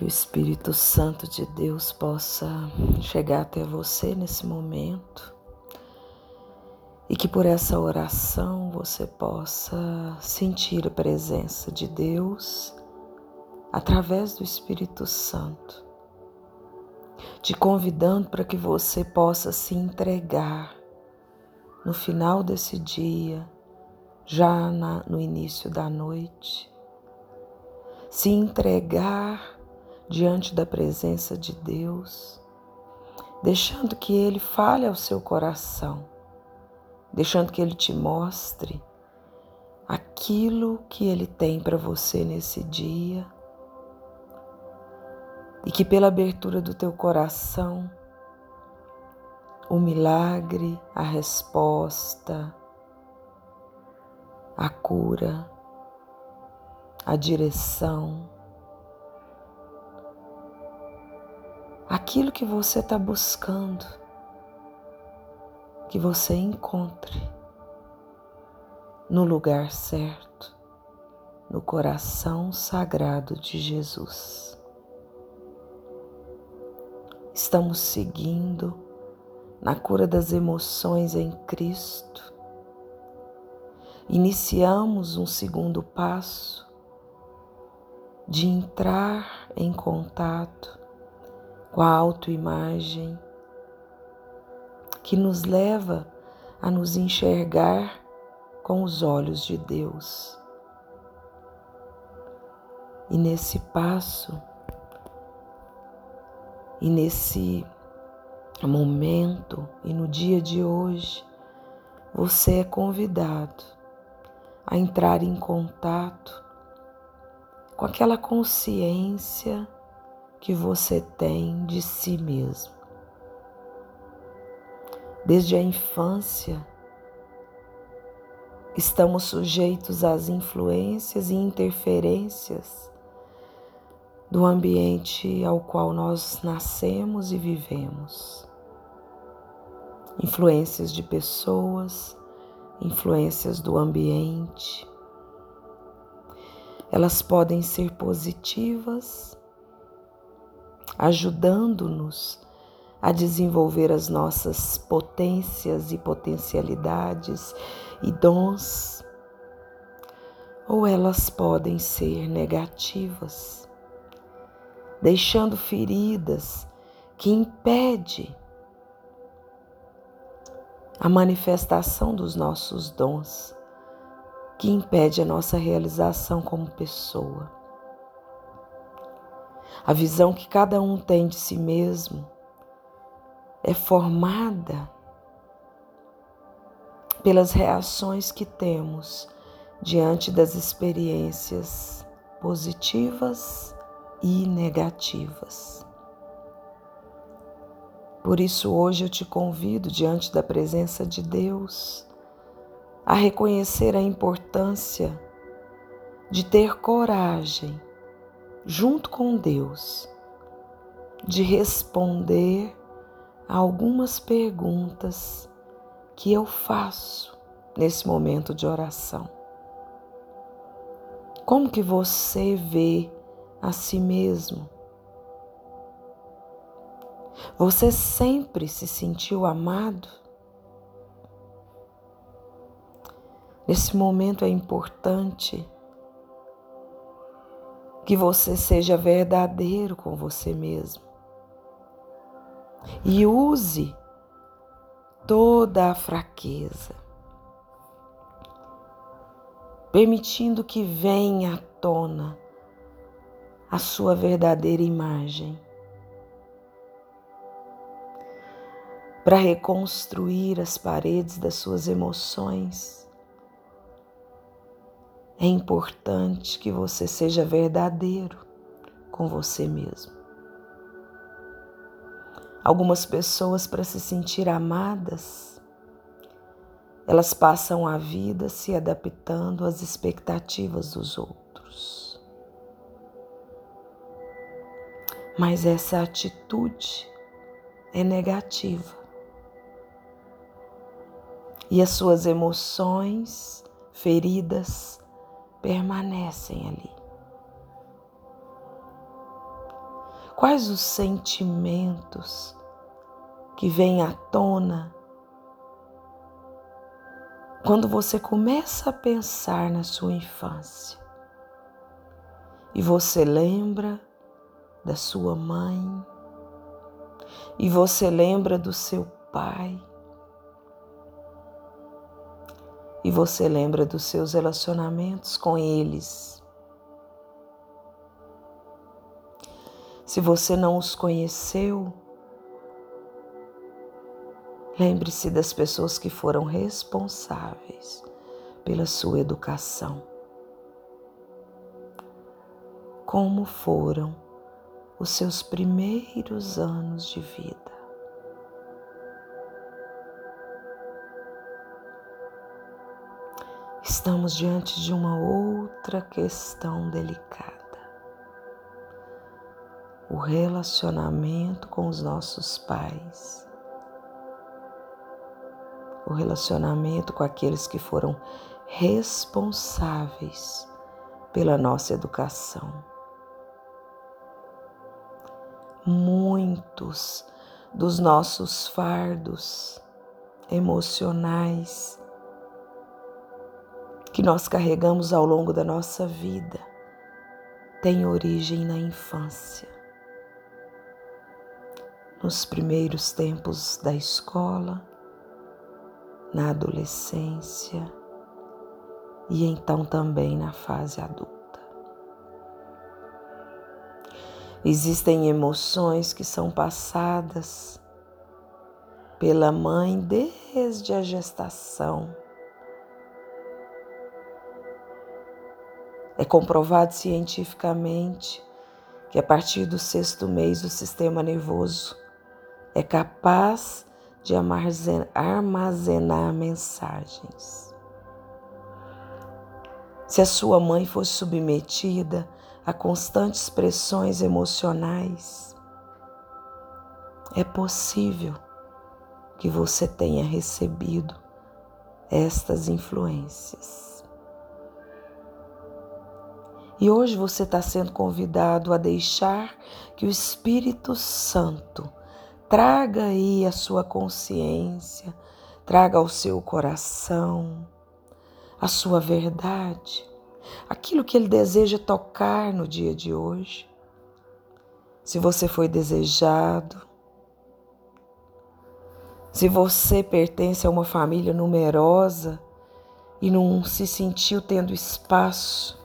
Que o Espírito Santo de Deus possa chegar até você nesse momento e que por essa oração você possa sentir a presença de Deus através do Espírito Santo, te convidando para que você possa se entregar no final desse dia, já na, no início da noite, se entregar diante da presença de Deus, deixando que Ele fale ao seu coração, deixando que Ele te mostre aquilo que Ele tem para você nesse dia. E que pela abertura do teu coração, o milagre, a resposta, a cura, a direção, aquilo que você está buscando, que você encontre no lugar certo, no coração sagrado de Jesus. Estamos seguindo na cura das emoções em Cristo. Iniciamos um segundo passo de entrar em contato com a autoimagem, que nos leva a nos enxergar com os olhos de Deus. E nesse passo, e nesse momento e no dia de hoje, você é convidado a entrar em contato com aquela consciência que você tem de si mesmo. Desde a infância, estamos sujeitos às influências e interferências do ambiente ao qual nós nascemos e vivemos. Influências de pessoas, influências do ambiente. Elas podem ser positivas ajudando-nos a desenvolver as nossas potências e potencialidades e dons, ou elas podem ser negativas, deixando feridas que impedem a manifestação dos nossos dons, que impede a nossa realização como pessoa. A visão que cada um tem de si mesmo é formada pelas reações que temos diante das experiências positivas e negativas. Por isso, hoje eu te convido, diante da presença de Deus, a reconhecer a importância de ter coragem junto com Deus, de responder a algumas perguntas que eu faço nesse momento de oração. Como que você vê a si mesmo? Você sempre se sentiu amado? Nesse momento é importante que você seja verdadeiro com você mesmo e use toda a fraqueza, permitindo que venha à tona a sua verdadeira imagem. Para reconstruir as paredes das suas emoções é importante que você seja verdadeiro com você mesmo. Algumas pessoas, para se sentir amadas, elas passam a vida se adaptando às expectativas dos outros. Mas essa atitude é negativa. E as suas emoções feridas permanecem ali. Quais os sentimentos que vêm à tona quando você começa a pensar na sua infância e você lembra da sua mãe e você lembra do seu pai e você lembra dos seus relacionamentos com eles. Se você não os conheceu, lembre-se das pessoas que foram responsáveis pela sua educação. Como foram os seus primeiros anos de vida? Estamos diante de uma outra questão delicada. O relacionamento com os nossos pais, o relacionamento com aqueles que foram responsáveis pela nossa educação. Muitos dos nossos fardos emocionais que nós carregamos ao longo da nossa vida tem origem na infância. Nos primeiros tempos da escola, na adolescência e então também na fase adulta. Existem emoções que são passadas pela mãe desde a gestação É comprovado cientificamente que a partir do sexto mês o sistema nervoso é capaz de armazenar mensagens. Se a sua mãe fosse submetida a constantes pressões emocionais, é possível que você tenha recebido estas influências. E hoje você está sendo convidado a deixar que o Espírito Santo traga aí a sua consciência, traga ao seu coração a sua verdade, aquilo que ele deseja tocar no dia de hoje. Se você foi desejado, se você pertence a uma família numerosa e não se sentiu tendo espaço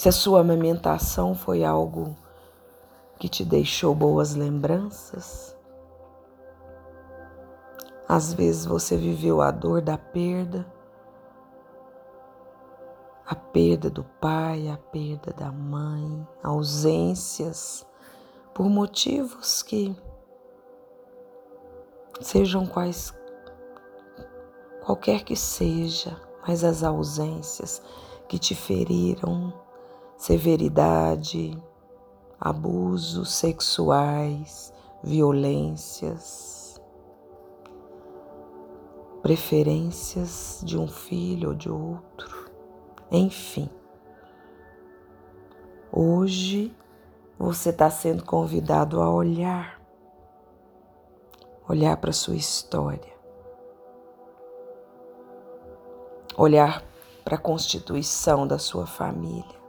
Se a sua amamentação foi algo que te deixou boas lembranças, às vezes você viveu a dor da perda, a perda do pai, a perda da mãe, ausências por motivos que sejam quais qualquer que seja, mas as ausências que te feriram severidade, abusos sexuais, violências, preferências de um filho ou de outro, enfim. Hoje você está sendo convidado a olhar, olhar para sua história, olhar para a constituição da sua família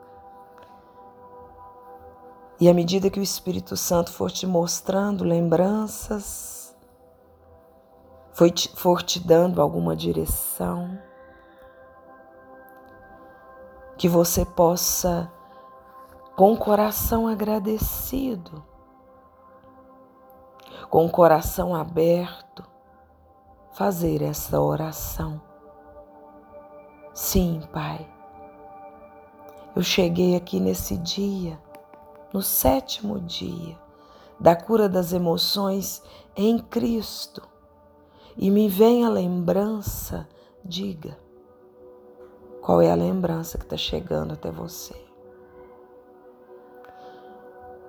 e à medida que o Espírito Santo for te mostrando lembranças, for te dando alguma direção, que você possa, com o coração agradecido, com o coração aberto, fazer essa oração. Sim, Pai, eu cheguei aqui nesse dia no sétimo dia da cura das emoções em Cristo e me vem a lembrança, diga qual é a lembrança que está chegando até você.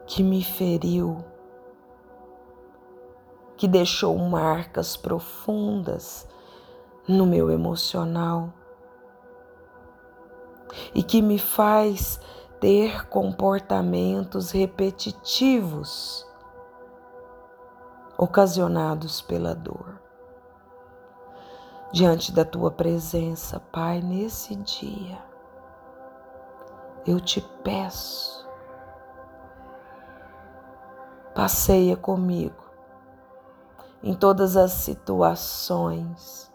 Que me feriu, que deixou marcas profundas no meu emocional e que me faz ter comportamentos repetitivos ocasionados pela dor. Diante da tua presença, Pai, nesse dia, eu te peço, passeia comigo em todas as situações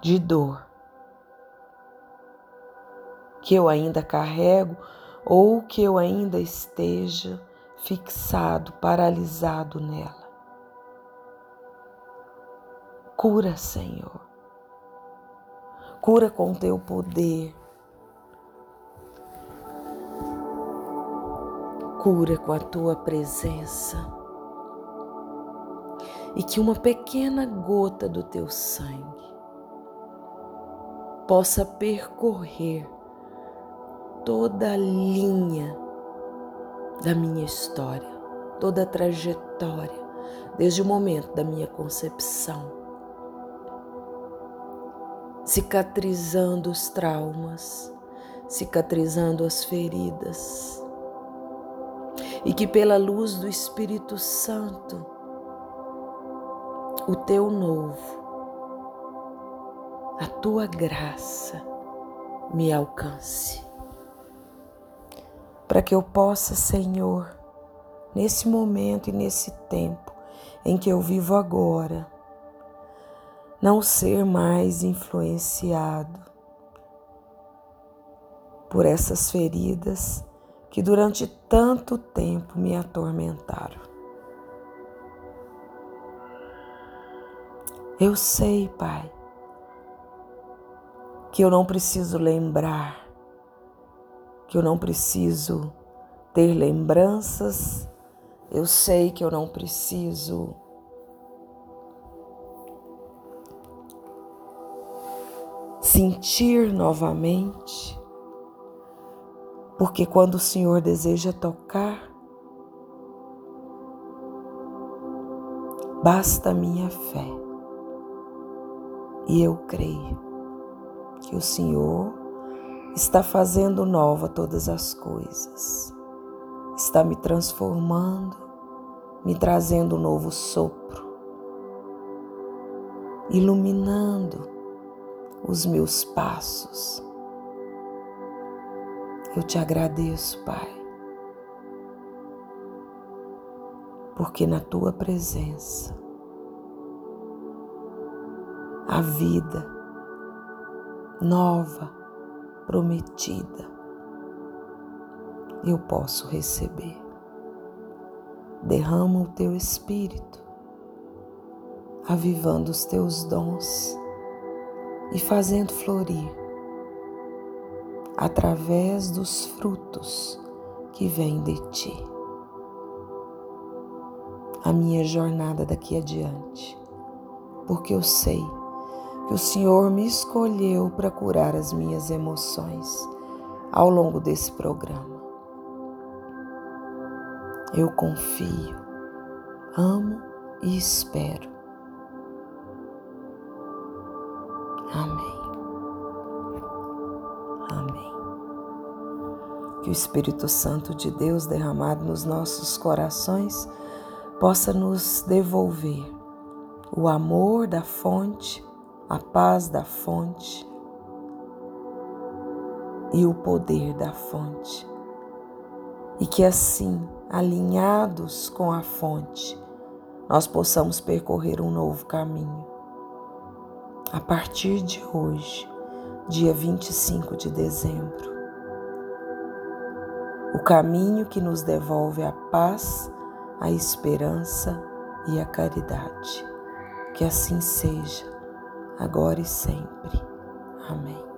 de dor que eu ainda carrego ou que eu ainda esteja fixado, paralisado nela. Cura, Senhor. Cura com teu poder. Cura com a tua presença. E que uma pequena gota do teu sangue possa percorrer toda a linha da minha história, toda a trajetória, desde o momento da minha concepção, cicatrizando os traumas, cicatrizando as feridas, e que pela luz do Espírito Santo, o teu novo, a tua graça me alcance para que eu possa, Senhor, nesse momento e nesse tempo em que eu vivo agora, não ser mais influenciado por essas feridas que durante tanto tempo me atormentaram. Eu sei, Pai, que eu não preciso lembrar que eu não preciso ter lembranças, eu sei que eu não preciso sentir novamente, porque quando o Senhor deseja tocar, basta a minha fé. E eu creio que o Senhor está fazendo nova todas as coisas, está me transformando, me trazendo um novo sopro, iluminando os meus passos. Eu te agradeço, Pai, porque na tua presença a vida nova prometida eu posso receber. Derrama o teu espírito, avivando os teus dons e fazendo florir através dos frutos que vêm de ti. A minha jornada daqui adiante, porque eu sei que o Senhor me escolheu para curar as minhas emoções ao longo desse programa. Eu confio, amo e espero. Amém. Amém. Que o Espírito Santo de Deus derramado nos nossos corações possa nos devolver o amor da fonte a paz da fonte e o poder da fonte. E que assim, alinhados com a fonte, nós possamos percorrer um novo caminho. A partir de hoje, dia 25 de dezembro, o caminho que nos devolve a paz, a esperança e a caridade. Que assim seja agora e sempre. Amém.